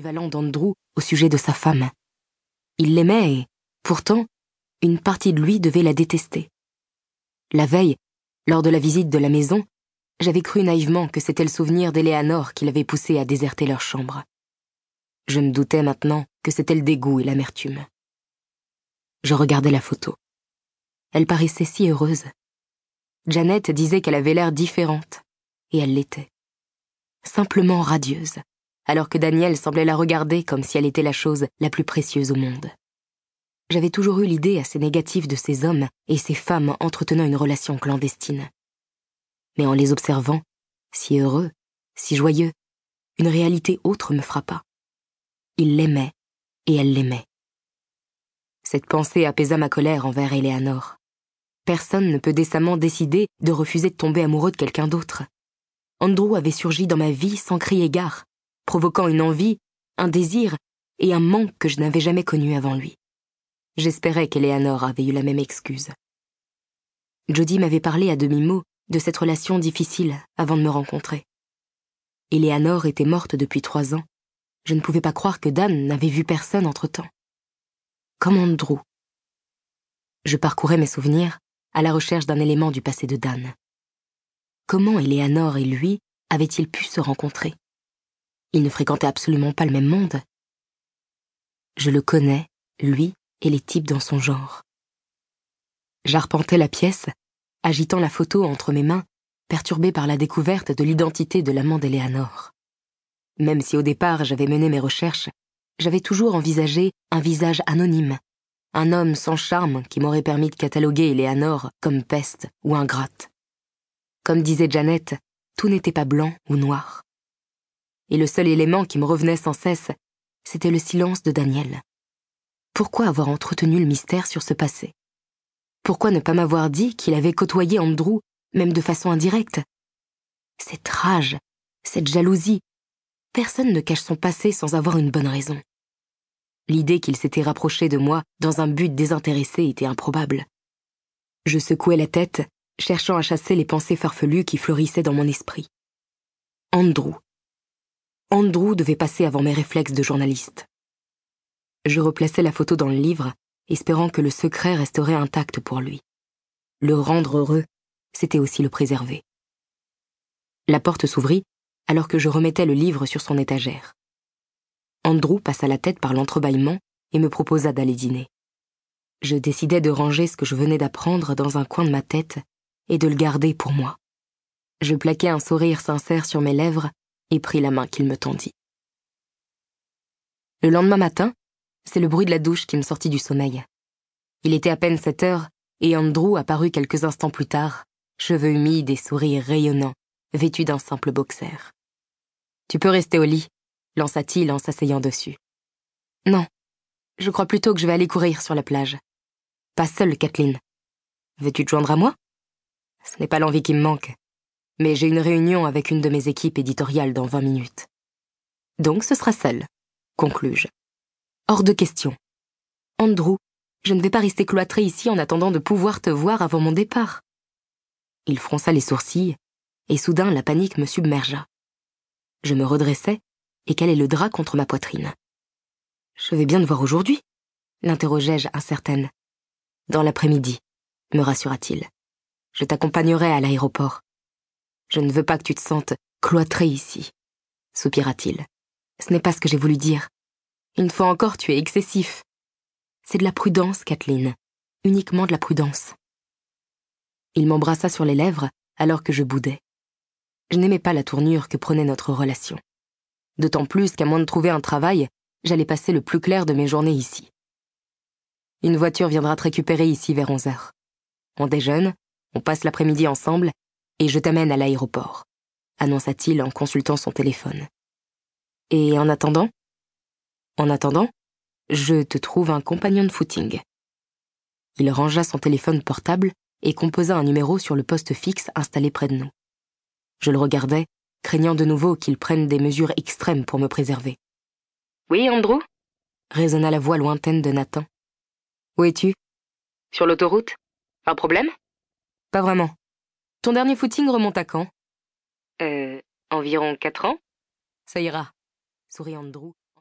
d'Andrew au sujet de sa femme. Il l'aimait et, pourtant, une partie de lui devait la détester. La veille, lors de la visite de la maison, j'avais cru naïvement que c'était le souvenir d'Éléanore qui l'avait poussé à déserter leur chambre. Je me doutais maintenant que c'était le dégoût et l'amertume. Je regardais la photo. Elle paraissait si heureuse. Janet disait qu'elle avait l'air différente, et elle l'était. Simplement radieuse, alors que Daniel semblait la regarder comme si elle était la chose la plus précieuse au monde. J'avais toujours eu l'idée assez négative de ces hommes et ces femmes entretenant une relation clandestine. Mais en les observant, si heureux, si joyeux, une réalité autre me frappa. Il l'aimait, et elle l'aimait. Cette pensée apaisa ma colère envers Eleanor. Personne ne peut décemment décider de refuser de tomber amoureux de quelqu'un d'autre. Andrew avait surgi dans ma vie sans crier gare, provoquant une envie, un désir et un manque que je n'avais jamais connu avant lui. J'espérais qu'Eleanor avait eu la même excuse. Jody m'avait parlé à demi-mot de cette relation difficile avant de me rencontrer. Eleanor était morte depuis trois ans. Je ne pouvais pas croire que Dan n'avait vu personne entre-temps. Comme Andrew. Je parcourais mes souvenirs à la recherche d'un élément du passé de Dan. Comment Eleanor et lui avaient-ils pu se rencontrer? Ils ne fréquentaient absolument pas le même monde. Je le connais, lui, et les types dans son genre. J'arpentais la pièce, agitant la photo entre mes mains, perturbé par la découverte de l'identité de l'amant d'Eleanor. Même si au départ j'avais mené mes recherches, j'avais toujours envisagé un visage anonyme, un homme sans charme qui m'aurait permis de cataloguer Eleanor comme peste ou ingrate. Comme disait Janet, tout n'était pas blanc ou noir. Et le seul élément qui me revenait sans cesse, c'était le silence de Daniel. Pourquoi avoir entretenu le mystère sur ce passé? Pourquoi ne pas m'avoir dit qu'il avait côtoyé Andrew, même de façon indirecte? Cette rage, cette jalousie, personne ne cache son passé sans avoir une bonne raison. L'idée qu'il s'était rapproché de moi dans un but désintéressé était improbable. Je secouais la tête, cherchant à chasser les pensées farfelues qui fleurissaient dans mon esprit. Andrew. Andrew devait passer avant mes réflexes de journaliste. Je replaçais la photo dans le livre, espérant que le secret resterait intact pour lui. Le rendre heureux, c'était aussi le préserver. La porte s'ouvrit alors que je remettais le livre sur son étagère. Andrew passa la tête par l'entrebâillement et me proposa d'aller dîner. Je décidai de ranger ce que je venais d'apprendre dans un coin de ma tête et de le garder pour moi. Je plaquai un sourire sincère sur mes lèvres et pris la main qu'il me tendit. Le lendemain matin, c'est le bruit de la douche qui me sortit du sommeil. Il était à peine sept heures, et Andrew apparut quelques instants plus tard, cheveux humides et sourire rayonnant, vêtu d'un simple boxer. Tu peux rester au lit, lança-t-il en s'asseyant dessus. Non, je crois plutôt que je vais aller courir sur la plage. Pas seule, Kathleen. Veux-tu te joindre à moi? Ce n'est pas l'envie qui me manque, mais j'ai une réunion avec une de mes équipes éditoriales dans vingt minutes. Donc ce sera seul, conclus-je. Hors de question. Andrew, je ne vais pas rester cloîtré ici en attendant de pouvoir te voir avant mon départ. Il fronça les sourcils, et soudain la panique me submergea. Je me redressai et calai le drap contre ma poitrine? Je vais bien te voir aujourd'hui, l'interrogeai-je incertaine. Dans l'après-midi, me rassura-t-il. Je t'accompagnerai à l'aéroport. Je ne veux pas que tu te sentes cloîtré ici, soupira-t-il. Ce n'est pas ce que j'ai voulu dire. Une fois encore, tu es excessif. C'est de la prudence, Kathleen. Uniquement de la prudence. Il m'embrassa sur les lèvres alors que je boudais. Je n'aimais pas la tournure que prenait notre relation. D'autant plus qu'à moins de trouver un travail, j'allais passer le plus clair de mes journées ici. Une voiture viendra te récupérer ici vers 11 heures. On déjeune, on passe l'après-midi ensemble, et je t'amène à l'aéroport, annonça-t-il en consultant son téléphone. Et en attendant, en attendant, je te trouve un compagnon de footing. Il rangea son téléphone portable et composa un numéro sur le poste fixe installé près de nous. Je le regardais, craignant de nouveau qu'il prenne des mesures extrêmes pour me préserver. Oui, Andrew? Résonna la voix lointaine de Nathan. Où es-tu? Sur l'autoroute Un problème? Pas vraiment. Ton dernier footing remonte à quand? Euh, environ quatre ans. Ça ira, sourit Andrew